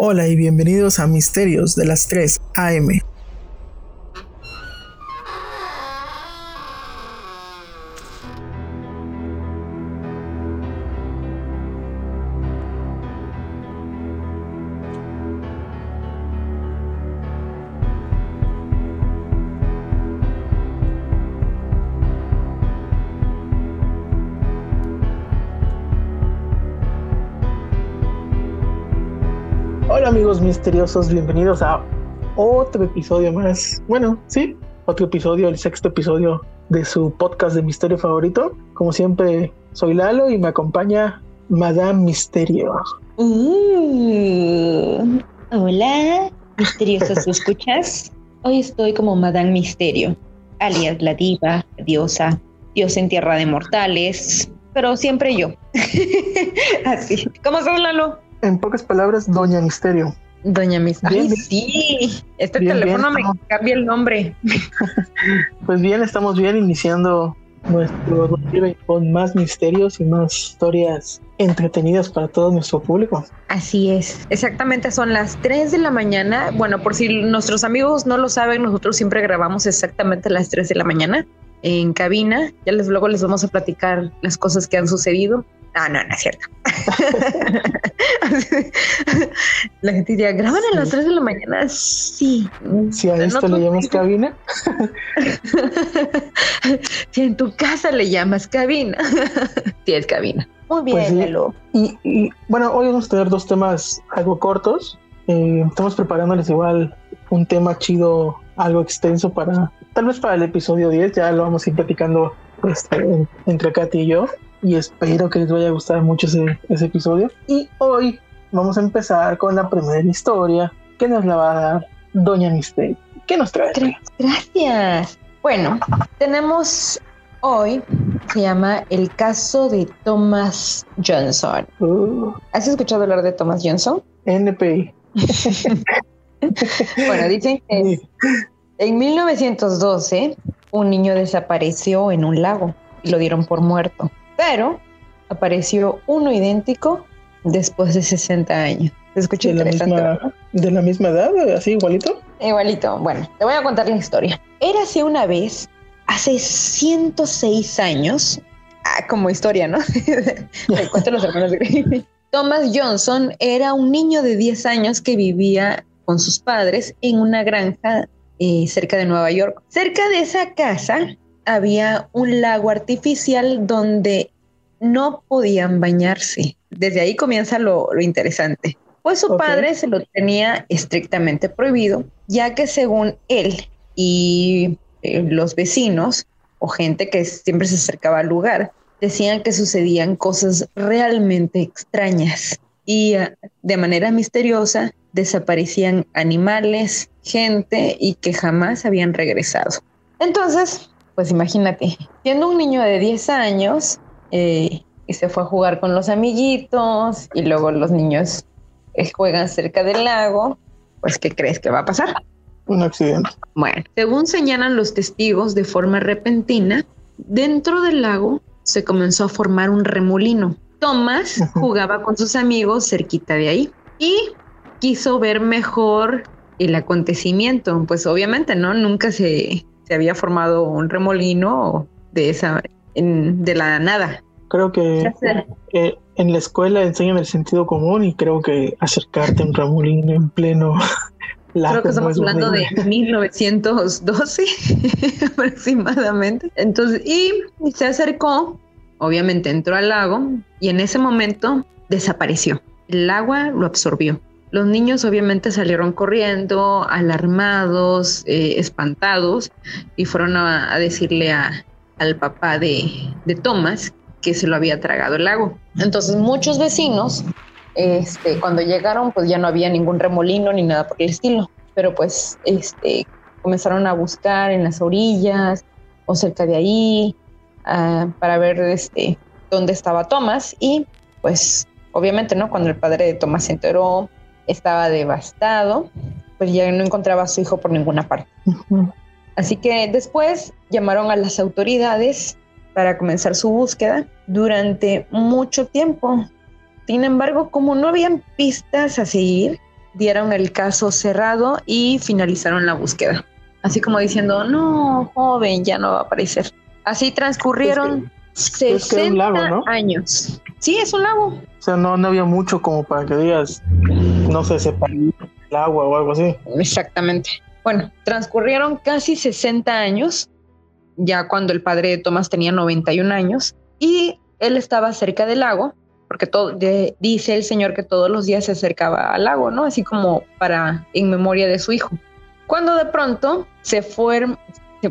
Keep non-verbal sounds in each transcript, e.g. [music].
Hola y bienvenidos a Misterios de las 3 AM. Misteriosos, bienvenidos a otro episodio más. Bueno, sí, otro episodio, el sexto episodio de su podcast de misterio favorito. Como siempre, soy Lalo y me acompaña Madame Misterio. Uh, hola, misteriosos escuchas. Hoy estoy como Madame Misterio, alias la diva, la diosa, dios en tierra de mortales, pero siempre yo. [laughs] Así. ¿Cómo estás, Lalo? En pocas palabras, Doña Misterio. Doña. Bien, Ay, bien. sí. Este Bien, teléfono bien, me estamos- cambia el nombre. [laughs] Pues bien, estamos bien iniciando nuestro 2020 con más misterios y más historias entretenidas para todo nuestro público. Así es, exactamente son las 3 de la mañana. Bueno, por si nuestros amigos no lo saben, nosotros siempre grabamos exactamente a las 3 de la mañana en cabina. Ya les luego les vamos a platicar las cosas que han sucedido. Ah, no, no es cierto. [laughs] la gente diría, ¿graban a las 3 de la mañana? Sí. Si a esto le llamas cabina, [laughs] si en tu casa le llamas cabina. [laughs] sí, es cabina. Muy bien, Pues sí. Lalo. Y, y, bueno, hoy vamos a tener dos temas algo cortos. Eh, estamos preparándoles igual un tema chido, algo extenso para, tal vez para el episodio 10, ya lo vamos a ir platicando este, en- entre Katy y yo. Y espero que les vaya a gustar mucho ese, ese episodio. Y hoy vamos a empezar con la primera historia que nos la va a dar Doña Misterio. ¿Qué nos trae? Gra- Gracias. Bueno, tenemos hoy, se llama el caso de Thomas Johnson. Uh, ¿Has escuchado hablar de Thomas Johnson? NPI. [laughs] Bueno, dicen que en 1912 un niño desapareció en un lago y lo dieron por muerto, pero apareció uno idéntico después de 60 años. Se escucha de la misma, de la misma edad, así igualito. Igualito. Bueno, te voy a contar la historia. Érase una vez, hace 106 años, ah, como historia, ¿no? [laughs] Te cuento los hermanos. Thomas Johnson era un niño de 10 años que vivía con sus padres en una granja eh, cerca de Nueva York. Cerca de esa casa había un lago artificial donde no podían bañarse. Desde ahí comienza lo, lo interesante. Pues su padre se lo tenía estrictamente prohibido, ya que según él y eh, los vecinos o gente que siempre se acercaba al lugar, decían que sucedían cosas realmente extrañas y ah, de manera misteriosa desaparecían animales, gente y que jamás habían regresado. Entonces, pues imagínate, siendo un niño de 10 años, eh, y se fue a jugar con los amiguitos y luego los niños eh, juegan cerca del lago, pues ¿qué crees que va a pasar? Un accidente. Bueno, según señalan los testigos de forma repentina, dentro del lago se comenzó a formar un remolino. Thomas jugaba con sus amigos cerquita de ahí y quiso ver mejor el acontecimiento. Pues obviamente, ¿no? Nunca se, se había formado un remolino de esa, en- de la nada. Creo que eh, en la escuela enseñan el sentido común y creo que acercarte a un remolino en pleno [laughs] lago Creo que estamos hablando de idea. [laughs] 1912 aproximadamente. Entonces, y se acercó, obviamente entró al lago y en ese momento desapareció. El agua lo absorbió. Los niños obviamente salieron corriendo, alarmados, eh, espantados, y fueron a, decirle a- al papá de, de Thomas que se lo había tragado el lago. Entonces muchos vecinos, este, cuando llegaron, pues ya no había ningún remolino ni nada por el estilo, pero pues este, comenzaron a buscar en las orillas o cerca de ahí ah, para ver este, dónde estaba Thomas y pues obviamente, ¿no? Cuando el padre de Thomas se enteró, estaba devastado, pues ya no encontraba a su hijo por ninguna parte. Así que después llamaron a las autoridades para comenzar su búsqueda durante mucho tiempo. Sin embargo, como no habían pistas a seguir, dieron el caso cerrado y finalizaron la búsqueda. Así como diciendo, no, joven, ya no va a aparecer. Así transcurrieron 60 años. Sí, es un lago. O sea, no, no había mucho como para que digas, no sé, separó el agua o algo así. Exactamente. Bueno, transcurrieron casi 60 años, ya cuando el padre de Tomás tenía 91 años, y él estaba cerca del lago, porque todo, dice el señor que todos los días se acercaba al lago, ¿no? Así como para en memoria de su hijo. Cuando de pronto se fue,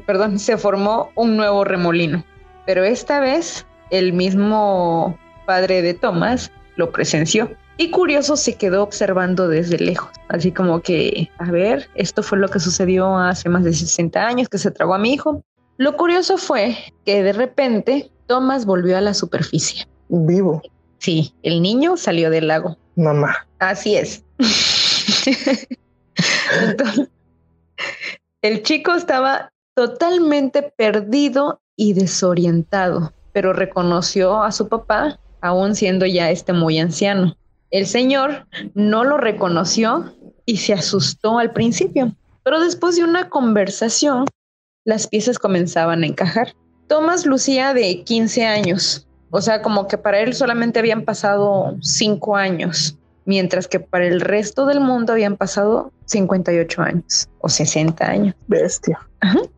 perdón, se formó un nuevo remolino, pero esta vez el mismo padre de Tomás lo presenció. Y curioso se quedó observando desde lejos, así como que, a ver, esto fue lo que sucedió hace más de 60 años que se tragó a mi hijo. Lo curioso fue que de repente Tomás volvió a la superficie. Vivo. Sí, el niño salió del lago. Mamá. Así es. [laughs] el chico estaba totalmente perdido y desorientado, pero reconoció a su papá, aún siendo ya este muy anciano. El señor no lo reconoció y se asustó al principio, pero después de una conversación, las piezas comenzaban a encajar. Tomás lucía de 15 años, o sea, como que para él solamente habían pasado 5 años, mientras que para el resto del mundo habían pasado 58 años o 60 años. Bestia.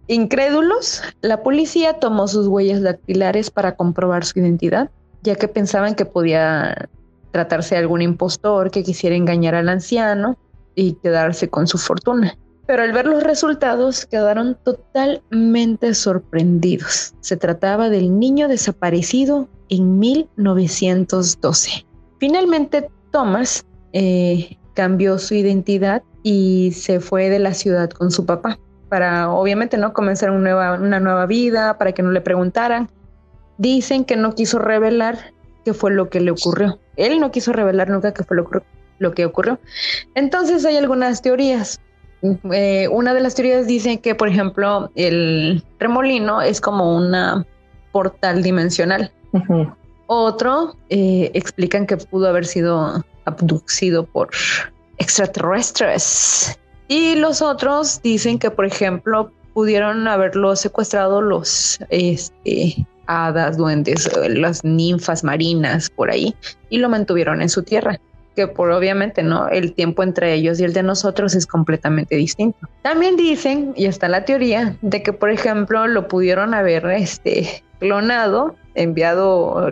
Incrédulos, la policía tomó sus huellas dactilares para comprobar su identidad, ya que pensaban que podía tratarse de algún impostor que quisiera engañar al anciano y quedarse con su fortuna. Pero al ver los resultados quedaron totalmente sorprendidos. Se trataba del niño desaparecido en 1912. Finalmente, Thomas eh, cambió su identidad y se fue de la ciudad con su papá para obviamente no comenzar una nueva, una nueva vida, para que no le preguntaran. Dicen que no quiso revelar qué fue lo que le ocurrió. Él no quiso revelar nunca qué fue lo, que ocurrió. Entonces hay algunas teorías. Eh, una de las teorías dice que, por ejemplo, el remolino es como una portal dimensional. Otro eh, explican que pudo haber sido abducido por extraterrestres. Y los otros dicen que, por ejemplo, pudieron haberlo secuestrado los este, hadas, duendes, las ninfas marinas por ahí y lo mantuvieron en su tierra que por obviamente no el tiempo entre ellos y el de nosotros es completamente distinto. También dicen y está la teoría de que por ejemplo lo pudieron haber este clonado, enviado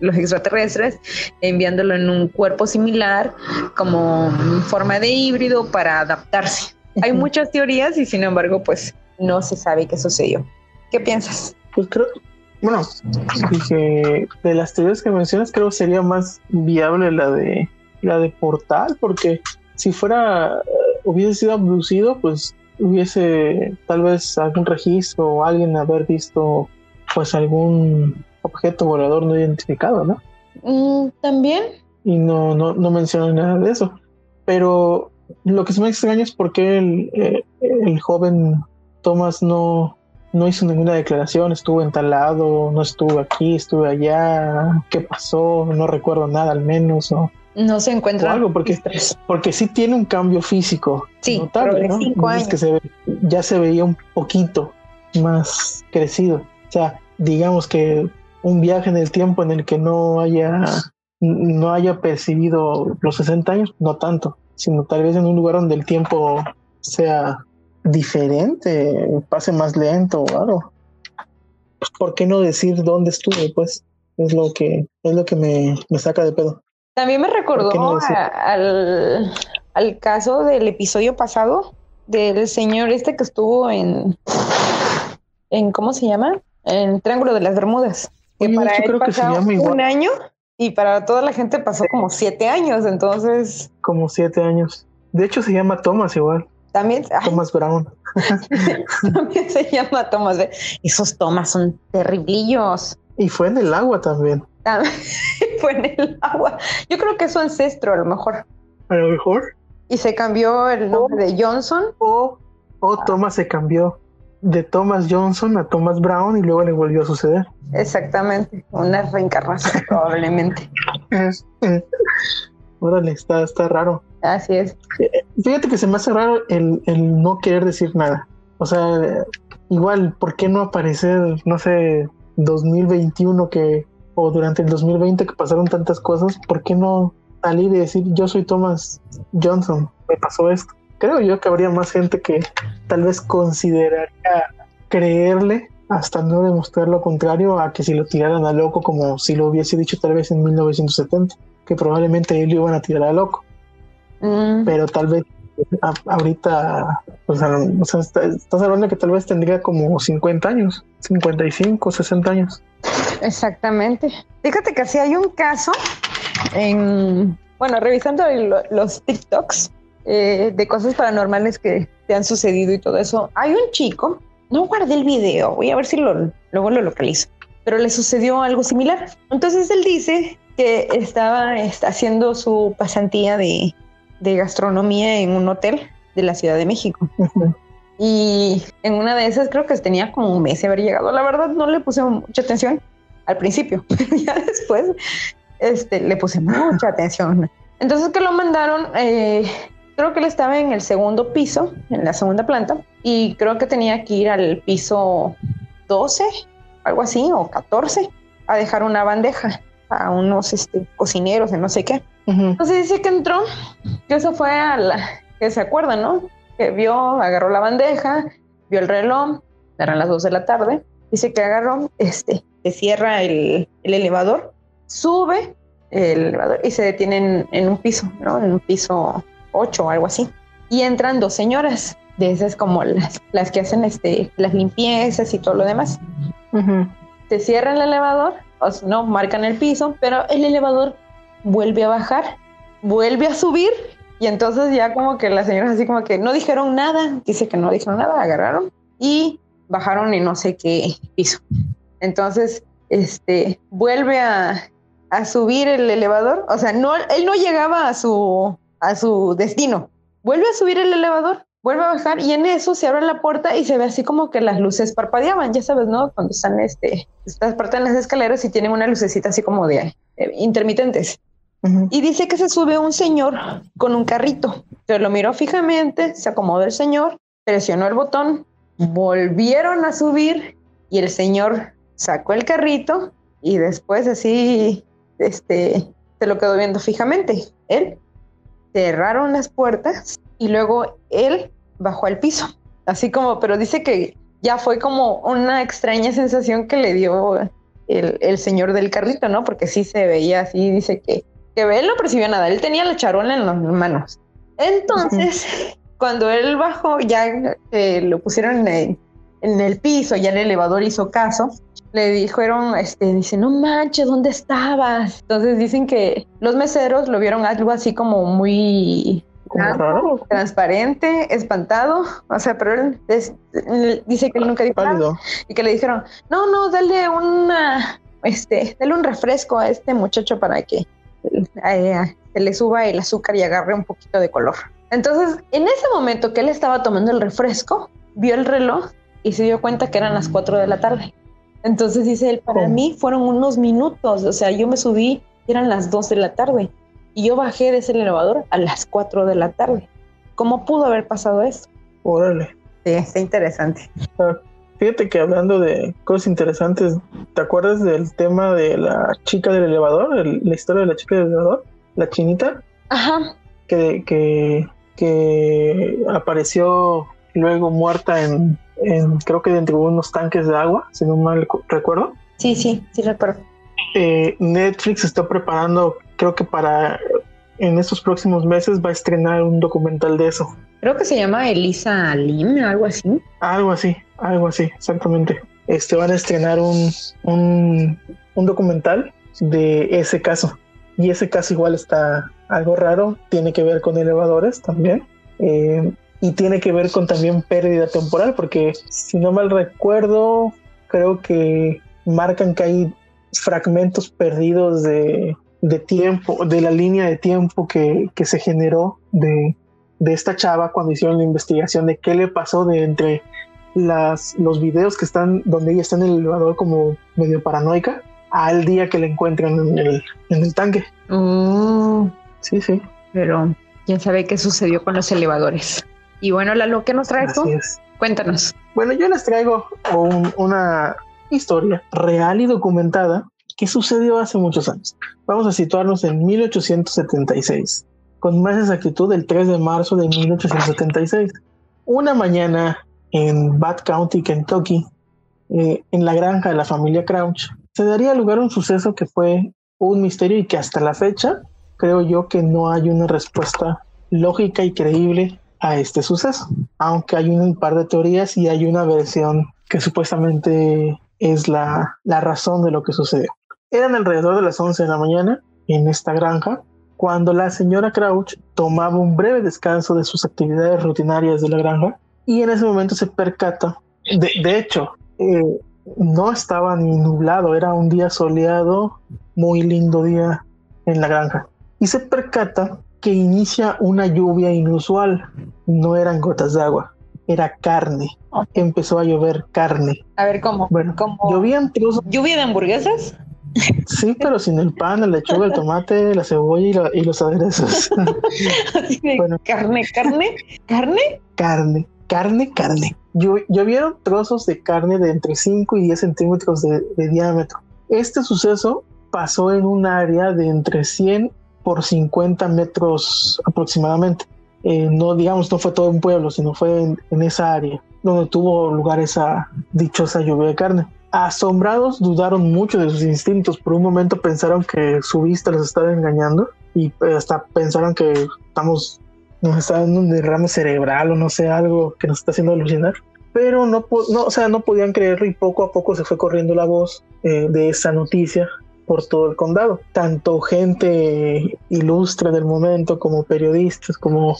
los extraterrestres, enviándolo en un cuerpo similar como forma de híbrido para adaptarse. Hay muchas teorías y sin embargo pues no se sabe qué sucedió. ¿Qué piensas? Pues creo, bueno, dije, de las teorías que mencionas, creo que sería más viable la de la de Portal, porque si fuera, eh, hubiese sido abducido, pues hubiese tal vez algún registro o alguien haber visto pues algún objeto volador no identificado, ¿no? Mm, También. Y no, no, no mencionan nada de eso. Pero lo que se me extraña es por qué el, eh, el joven Thomas no, no hizo ninguna declaración, estuvo entalado, no estuvo aquí, estuve allá, qué pasó, no recuerdo nada al menos, o no se encuentra algo porque porque sí tiene un cambio físico sí, notable, ¿no? cinco años. que se ya se veía un poquito más crecido, o sea, digamos que un viaje en el tiempo en el que no haya no haya percibido los 60 años, no tanto, sino tal vez en un lugar donde el tiempo sea diferente, pase más lento o algo. ¿Por qué no decir dónde estuve? Pues es lo que es lo que me, me saca de pedo. También me recordó al, al caso del episodio pasado del señor este que estuvo en en ¿cómo se llama? En Triángulo de las Bermudas. Que para él creo que un año y para toda la gente pasó como siete años, entonces. Como siete años. De hecho se llama Thomas igual. También. Thomas Brown. [laughs] también se llama Thomas. Esos Thomas son terriblillos. Y fue en el agua también. [laughs] fue en el agua. Yo creo que es su ancestro, a lo mejor. A lo mejor. Y se cambió el nombre de Johnson. O, o Thomas se cambió de Thomas Johnson a Thomas Brown y luego le volvió a suceder. Exactamente, una reencarnación probablemente. [laughs] Órale, está, está raro. Así es. Fíjate que se me hace raro el, el no querer decir nada. O sea, igual, ¿por qué no aparecer, no sé, 2021 que, o durante el 2020 que pasaron tantas cosas, ¿por qué no salir y decir, yo soy Thomas Johnson, me pasó esto? Creo yo que habría más gente que tal vez consideraría creerle hasta no demostrar lo contrario a que si lo tiraran a loco como si lo hubiese dicho tal vez en 1970, que probablemente él lo iban a tirar a loco. Mm. Pero tal vez ahorita, o sea, estás hablando que tal vez tendría como 50 años, 55, 60 años. Exactamente. Fíjate que si hay un caso en, bueno, revisando los TikToks eh, de cosas paranormales que te han sucedido y todo eso, hay un chico, no guardé el video, voy a ver si lo, luego lo localizo, pero le sucedió algo similar. Entonces él dice que estaba haciendo su pasantía de de gastronomía en un hotel de la Ciudad de México. Y en una de esas creo que tenía como un mes de haber llegado. La verdad no le puse mucha atención al principio, [laughs] ya después este, le puse mucha atención. Entonces que lo mandaron, eh, creo que él estaba en el segundo piso, en la segunda planta, y creo que tenía que ir al piso 12, algo así, o 14, a dejar una bandeja a unos este, cocineros de no sé qué. Entonces dice que entró, que eso fue a la, que se acuerda, ¿no? Que vio, agarró la bandeja, vio el reloj, eran las 2 de la tarde, dice que agarró, este, se cierra el, elevador, sube el elevador y se detiene en, un piso, ¿no? En un piso 8 o algo así. Y entran dos señoras, de esas como las, las que hacen este, las limpiezas y todo lo demás. Se cierra el elevador, o no, marcan el piso, pero el elevador vuelve a bajar, vuelve a subir y entonces ya como que las señoras así como que no dijeron nada, dice que no dijeron nada, agarraron y bajaron en no sé qué piso. Entonces, este, vuelve a, a subir el elevador, o sea, no, él no llegaba a su, a su destino, vuelve a subir el elevador, vuelve a bajar y en eso se abre la puerta y se ve así como que las luces parpadeaban, ya sabes, ¿no? Cuando están, este, estás parte en las escaleras y tienen una lucecita así como de eh, intermitentes. Y dice que se sube un señor con un carrito. Se lo miró fijamente, se acomodó el señor, presionó el botón, volvieron a subir y el señor sacó el carrito y después así, este, se lo quedó viendo fijamente. Él cerraron las puertas y luego él bajó al piso. Así como, pero dice que ya fue como una extraña sensación que le dio el, el señor del carrito, ¿no? Porque sí se veía así, dice que que él no percibió nada, él tenía la charola en las manos. Entonces, [laughs] cuando él bajó, ya eh, lo pusieron en, el piso, ya el elevador hizo caso, le dijeron, este, dice, no manches, ¿dónde estabas? Entonces dicen que los meseros lo vieron algo así como muy transparente, espantado, o sea, pero él dice que él nunca dijo nada y que le dijeron, no, no, dale una, este, dale un refresco a este muchacho para que eh, se le suba el azúcar y agarre un poquito de color. Entonces, en ese momento que él estaba tomando el refresco, vio el reloj y se dio cuenta que eran las 4 de la tarde. Entonces dice él, para mí fueron unos minutos, o sea, yo me subí, eran las 2 de la tarde y yo bajé de ese elevador a las 4 de la tarde. ¿Cómo pudo haber pasado eso? Órale. Sí, está interesante. Fíjate que hablando de cosas interesantes, ¿te acuerdas del tema de la chica del elevador? la historia de la chica del elevador, la chinita. Ajá. Que, que, que apareció luego muerta en, creo que dentro de unos tanques de agua, si no mal recuerdo. Sí, sí, sí recuerdo. Eh, Netflix está preparando, creo que para en estos próximos meses va a estrenar un documental de eso. Creo que se llama Elisa Lim, algo así. Algo así, algo así, exactamente. Este van a estrenar un, un, documental de ese caso. Y ese caso igual está algo raro, tiene que ver con elevadores también. Eh, y tiene que ver con también pérdida temporal, porque si no mal recuerdo, creo que marcan que hay fragmentos perdidos de, de tiempo, de la línea de tiempo que, que se generó de, de esta chava cuando hicieron la investigación de qué le pasó de entre las, los videos que están donde ella está en el elevador como medio paranoica al día que la encuentran en el, en el tanque. Oh. Sí, sí. Pero quién sabe qué sucedió con los elevadores. Y bueno, Lalo, ¿qué nos traes tú? Cuéntanos. Bueno, yo les traigo una historia real y documentada que sucedió hace muchos años. Vamos a situarnos en 1876, con más exactitud el 3 de marzo de 1876. Una mañana en Bath County, Kentucky, eh, en la granja de la familia Crouch, se daría lugar un suceso que fue un misterio y que hasta la fecha creo yo que no hay una respuesta lógica y creíble a este suceso, aunque hay un par de teorías y hay una versión que supuestamente es la razón de lo que sucedió. Eran alrededor de las 11 de la mañana en esta granja cuando la señora Crouch tomaba un breve descanso de sus actividades rutinarias de la granja y en ese momento se percata, de, de hecho, eh, no estaba ni nublado, era un día soleado, muy lindo día en la granja. Y se percata que inicia una lluvia inusual. No eran gotas de agua, era carne. Empezó a llover carne. A ver, ¿cómo? Bueno, llovían trozos. ¿Lluvia de hamburguesas? Sí, pero sin el pan, la lechuga, el tomate, la cebolla y, los aderezos. carne, carne, carne. Carne, carne, carne. llovieron trozos de carne de entre 5 y 10 centímetros de, de diámetro. Este suceso pasó en un área de entre 100 por 50 metros aproximadamente. Eh, no, digamos, no fue todo un pueblo, sino fue en, esa área donde tuvo lugar esa dichosa lluvia de carne. Asombrados, dudaron mucho de sus instintos. Por un momento pensaron que su vista los estaba engañando y hasta pensaron que estamos, nos está dando un derrame cerebral o no sé, algo que nos está haciendo alucinar. Pero no, no, o sea, no podían creerlo y poco a poco se fue corriendo la voz eh, de esa noticia por todo el condado. Tanto gente ilustre del momento como periodistas, como,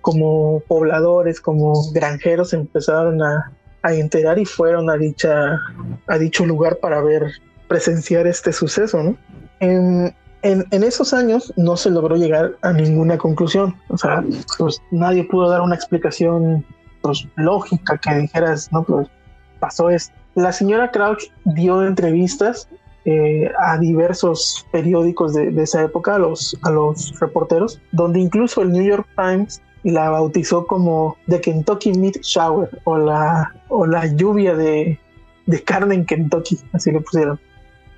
como pobladores, como granjeros empezaron a, a enterar y fueron a, dicha, a dicho lugar para ver, presenciar este suceso. ¿no? En, en, esos años no se logró llegar a ninguna conclusión. O sea, pues nadie pudo dar una explicación pues, lógica que dijeras, no, pues pasó esto. La señora Crouch dio entrevistas eh, a diversos periódicos de, esa época, a los, a los reporteros, donde incluso el New York Times la bautizó como The Kentucky Meat Shower o la, o la lluvia de, de carne en Kentucky, así le pusieron.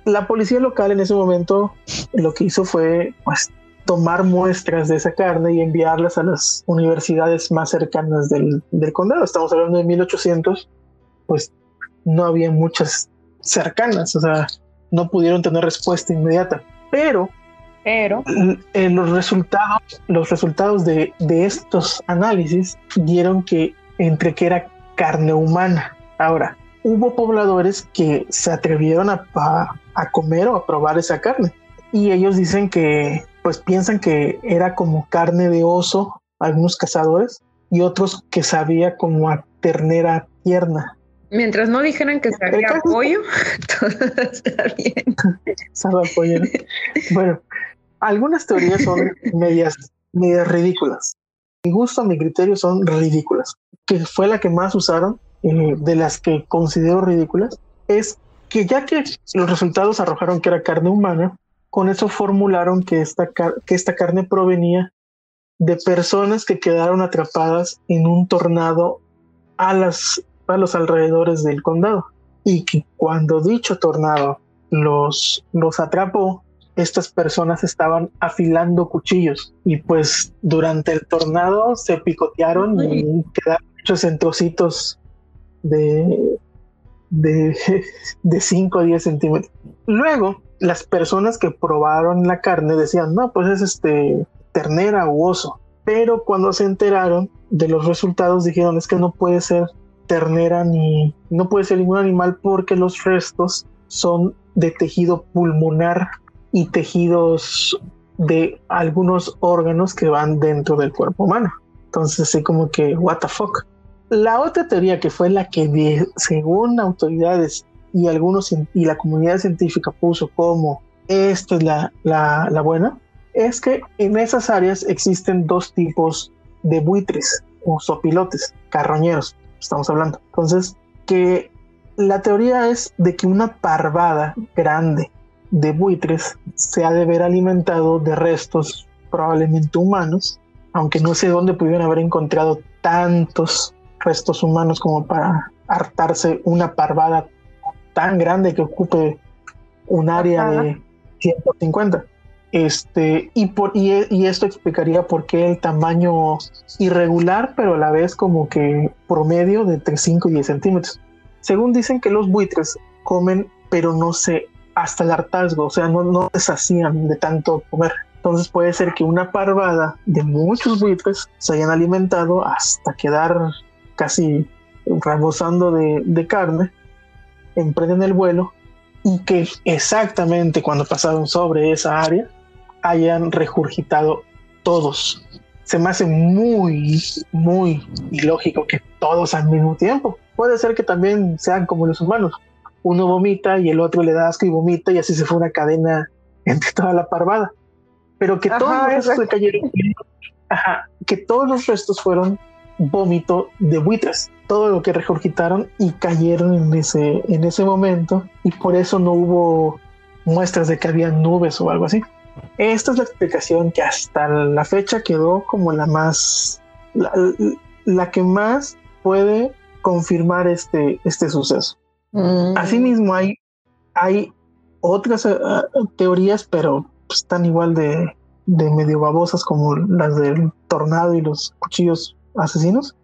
La policía local en ese momento lo que hizo fue pues, tomar muestras de esa carne y enviarlas a las universidades más cercanas del, del, condado. Estamos hablando de 1800, pues no había muchas cercanas, o sea, no pudieron tener respuesta inmediata. Pero, pero en los resultados, los resultados de, de, estos análisis dieron que entre que era carne humana. Ahora, hubo pobladores que se atrevieron a, a, comer o a probar esa carne. Y ellos dicen que, pues piensan que era como carne de oso, algunos cazadores, y otros que sabía como a ternera tierna. Mientras no dijeran que sabía pollo, [laughs] todo está bien. Sabe pollo. Bueno, algunas teorías son medias, medias ridículas. Mi gusto, mi criterio son ridículas. Que fue la que más usaron, eh, de las que considero ridículas, es que ya que los resultados arrojaron que era carne humana, con eso formularon que esta, que esta carne provenía de personas que quedaron atrapadas en un tornado a las a los alrededores del condado y que cuando dicho tornado los, los atrapó, estas personas estaban afilando cuchillos y pues durante el tornado se picotearon y quedaron hechos en trocitos de de, [laughs] de 5 a 10 centímetros. Luego, las personas que probaron la carne decían, no, pues es este ternera u oso. Pero cuando se enteraron de los resultados dijeron, es que no puede ser ternera ni no puede ser ningún animal porque los restos son de tejido pulmonar y tejidos de algunos órganos que van dentro del cuerpo humano. Entonces, así como que, what the fuck. La otra teoría que fue la que, según autoridades y algunos y la comunidad científica puso como esta es la, la, buena, es que en esas áreas existen dos tipos de buitres o sopilotes, carroñeros estamos hablando. Entonces, que la teoría es de que una parvada grande de buitres se ha de ver alimentado de restos probablemente humanos aunque no sé dónde pudieron haber encontrado tantos restos humanos como para hartarse una parvada tan grande que ocupe un área de 150. Este, y, por, y, esto explicaría por qué el tamaño irregular, pero a la vez como que promedio de entre 5 y 10 centímetros. Según dicen que los buitres comen, pero no sé, hasta el hartazgo, o sea, no, no deshacían de tanto comer. Entonces puede ser que una parvada de muchos buitres se hayan alimentado hasta quedar casi rebosando de, de carne, emprenden el vuelo y que exactamente cuando pasaron sobre esa área hayan regurgitado todos. Se me hace muy, muy ilógico que todos al mismo tiempo. Puede ser que también sean como los humanos. Uno vomita y el otro le da asco y vomita y así se fue una cadena entre toda la parvada. Pero que todos los restos cayeron, que todos los restos fueron vómito de buitres, todo lo que regurgitaron y cayeron en ese, en ese momento y por eso no hubo muestras de que había nubes o algo así. Esta es la explicación que hasta la fecha quedó como la más, la, que más puede confirmar este, este suceso. Mm. Asimismo, hay, hay otras eh, teorías, pero pues, están igual de, de medio babosas como las del tornado y los cuchillos asesinos.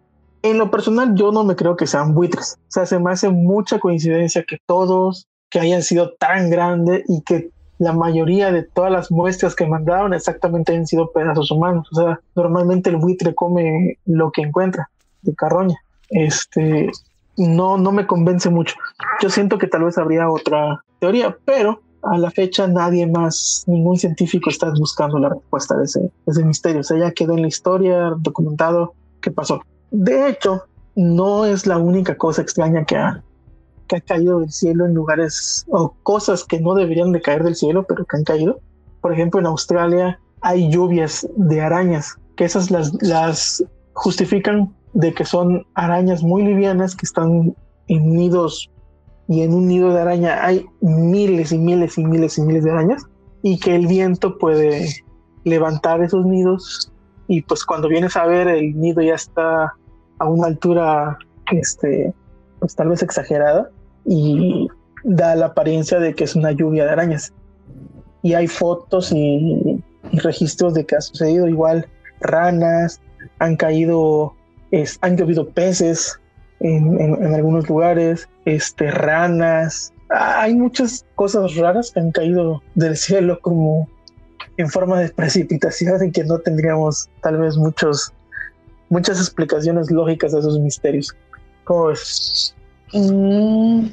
En lo personal, yo no me creo que sean buitres. O sea, se me hace mucha coincidencia que todos que hayan sido tan grandes y que la mayoría de todas las muestras que mandaron exactamente han sido pedazos humanos. O sea, normalmente el buitre come lo que encuentra de carroña. Este no, no me convence mucho. Yo siento que tal vez habría otra teoría, pero a la fecha nadie más, ningún científico está buscando la respuesta de ese, ese misterio. O sea, ya quedó en la historia documentado qué pasó. De hecho, no es la única cosa extraña que ha, que ha caído del cielo en lugares o cosas que no deberían de caer del cielo, pero que han caído. Por ejemplo, en Australia hay lluvias de arañas, que esas las, las justifican de que son arañas muy livianas que están en nidos y en un nido de araña hay miles y miles y miles y miles de arañas y que el viento puede levantar esos nidos y pues cuando vienes a ver el nido ya está a una altura este pues tal vez exagerada y da la apariencia de que es una lluvia de arañas. Y hay fotos y, registros de que ha sucedido igual ranas, han caído, han llovido peces en, algunos lugares, este, ranas. Hay muchas cosas raras que han caído del cielo como en forma de precipitación y que no tendríamos tal vez muchos, muchas explicaciones lógicas a esos misterios. ¿Cómo ves? Mm,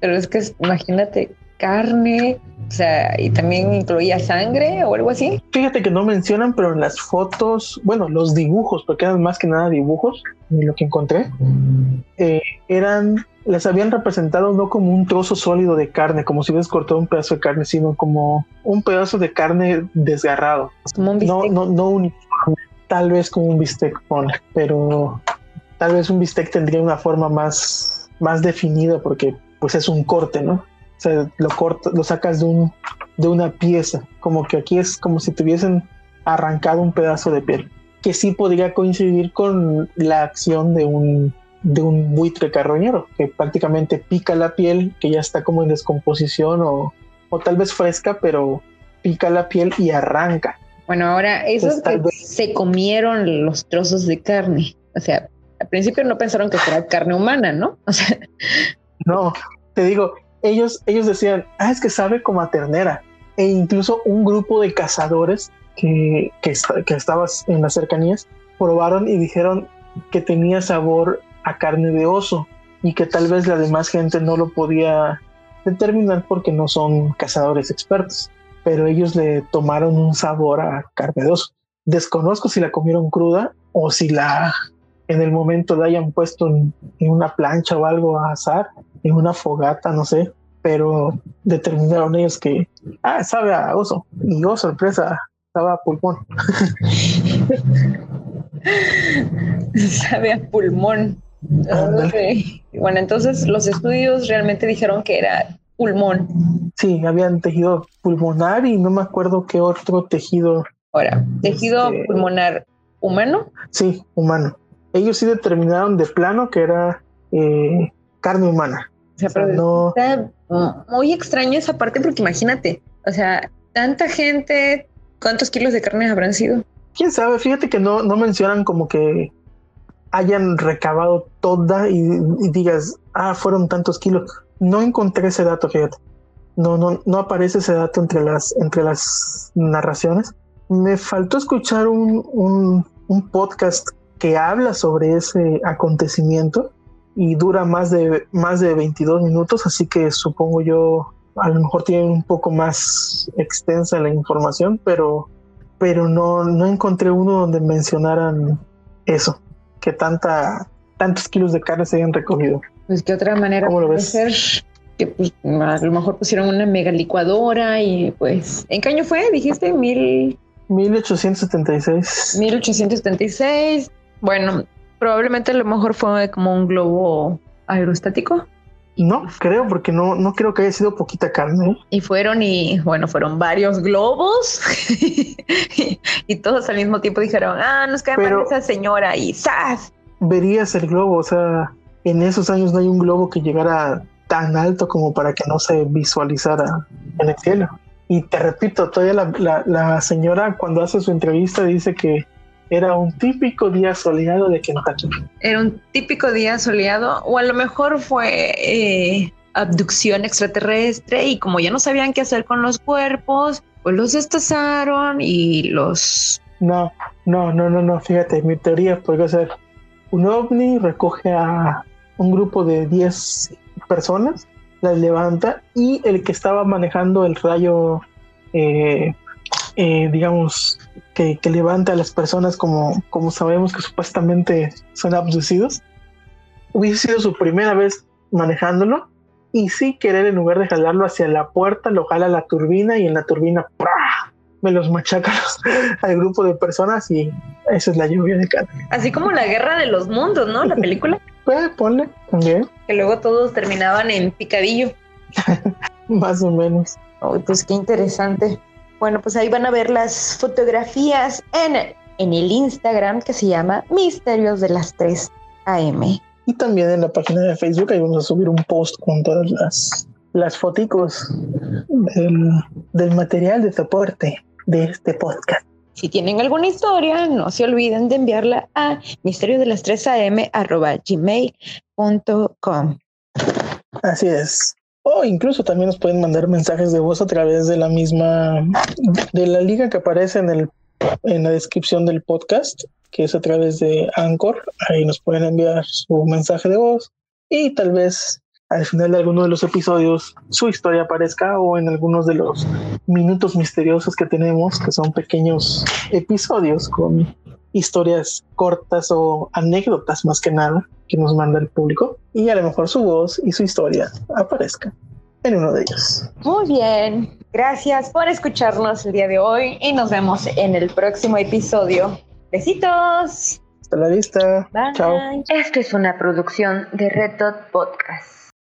pero es que imagínate carne, o sea, y también incluía sangre o algo así. Fíjate que no mencionan, pero en las fotos, bueno, los dibujos, porque eran más que nada dibujos, lo que encontré, eh, eran, las habían representado no como un trozo sólido de carne, como si hubieras cortado un pedazo de carne, sino como un pedazo de carne desgarrado. Como un bistec. No, no, no uniforme, tal vez como un bistec, pero tal vez un bistec tendría una forma más más definido porque pues es un corte, ¿no? O sea, lo corto, lo sacas de un de una pieza, como que aquí es como si tuviesen arrancado un pedazo de piel, que sí podría coincidir con la acción de un de un buitre carroñero, que prácticamente pica la piel, que ya está como en descomposición o, o tal vez fresca, pero pica la piel y arranca. Bueno, ahora esos que se comieron los trozos de carne, o sea, al principio no pensaron que fuera carne humana, ¿no? [laughs] O sea. No, te digo, ellos, ellos decían, ah, es que sabe como a ternera. E incluso un grupo de cazadores que, que, que estaba en las cercanías probaron y dijeron que tenía sabor a carne de oso y que tal vez la demás gente no lo podía determinar porque no son cazadores expertos, pero ellos le tomaron un sabor a carne de oso. Desconozco si la comieron cruda o si la en el momento la hayan puesto en, una plancha o algo a azar, en una fogata, no sé, pero determinaron ellos que, ah, sabe a oso, y oh, sorpresa, sabe a pulmón. [laughs] sabe a pulmón. Bueno, entonces los estudios realmente dijeron que era pulmón. Sí, habían tejido pulmonar y no me acuerdo qué otro tejido. Ahora, tejido este, pulmonar humano. Sí, humano. Ellos sí determinaron de plano que era eh, carne humana. O sea, pero no... está muy extraño esa parte porque imagínate, o sea, tanta gente, ¿cuántos kilos de carne habrán sido? Quién sabe, fíjate que no, no mencionan como que hayan recabado toda y, digas, ah, fueron tantos kilos. No encontré ese dato, fíjate. No, no, no aparece ese dato entre las, entre las narraciones. Me faltó escuchar un, un, un podcast que habla sobre ese acontecimiento y dura más de, más de 22 minutos, así que supongo yo a lo mejor tiene un poco más extensa la información, pero, pero no, no encontré uno donde mencionaran eso que tanta, tantos kilos de carne se hayan recogido. Pues qué otra manera puede ser que pues, a lo mejor pusieron una mega licuadora y pues ¿en qué año fue? Dijiste mil 1876. 1876. Bueno, probablemente a lo mejor fue como un globo aerostático. No, creo, porque no, no creo que haya sido poquita carne. Y fueron, y bueno, fueron varios globos. [laughs] y todos al mismo tiempo dijeron, ah, nos cae mal esa señora y ¡zas! Verías el globo, o sea, en esos años no hay un globo que llegara tan alto como para que no se visualizara en el cielo. Y te repito, todavía la, la señora cuando hace su entrevista dice que era un típico día soleado de Kentucky. Era un típico día soleado, o a lo mejor fue eh, abducción extraterrestre y como ya no sabían qué hacer con los cuerpos, pues los destazaron y los... No, no, no, no, no, fíjate, mi teoría puede ser un ovni recoge a un grupo de 10 personas, las levanta y el que estaba manejando el rayo, eh, eh, digamos, que, levanta a las personas como, como sabemos que supuestamente son abducidos, hubiese sido su primera vez manejándolo y sí querer en lugar de jalarlo hacia la puerta, lo jala la turbina y en la turbina me los machaca [laughs] al grupo de personas y esa es la lluvia de carne. Así como la guerra de los mundos, ¿no? La película. [laughs] pues ponle también. Que luego todos terminaban en picadillo. [laughs] Más o menos. pues qué interesante. Bueno, pues ahí van a ver las fotografías en, en el Instagram que se llama Misterios de las 3 AM. Y también en la página de Facebook ahí vamos a subir un post con todas las, las foticos del, del material de soporte de este podcast. Si tienen alguna historia, no se olviden de enviarla a misterio de las 3 am gmail.com. Así es. O incluso también nos pueden mandar mensajes de voz a través de la misma, de la liga que aparece en, el, en la descripción del podcast, que es a través de Anchor. Ahí nos pueden enviar su mensaje de voz y tal vez al final de alguno de los episodios su historia aparezca o en algunos de los minutos misteriosos que tenemos, que son pequeños episodios con historias cortas o anécdotas más que nada que nos manda el público y a lo mejor su voz y su historia aparezca en uno de ellos. Muy bien, gracias por escucharnos el día de hoy y nos vemos en el próximo episodio. Besitos. Hasta la vista. Bye. Chao. Esto es una producción de Red Dot Podcast.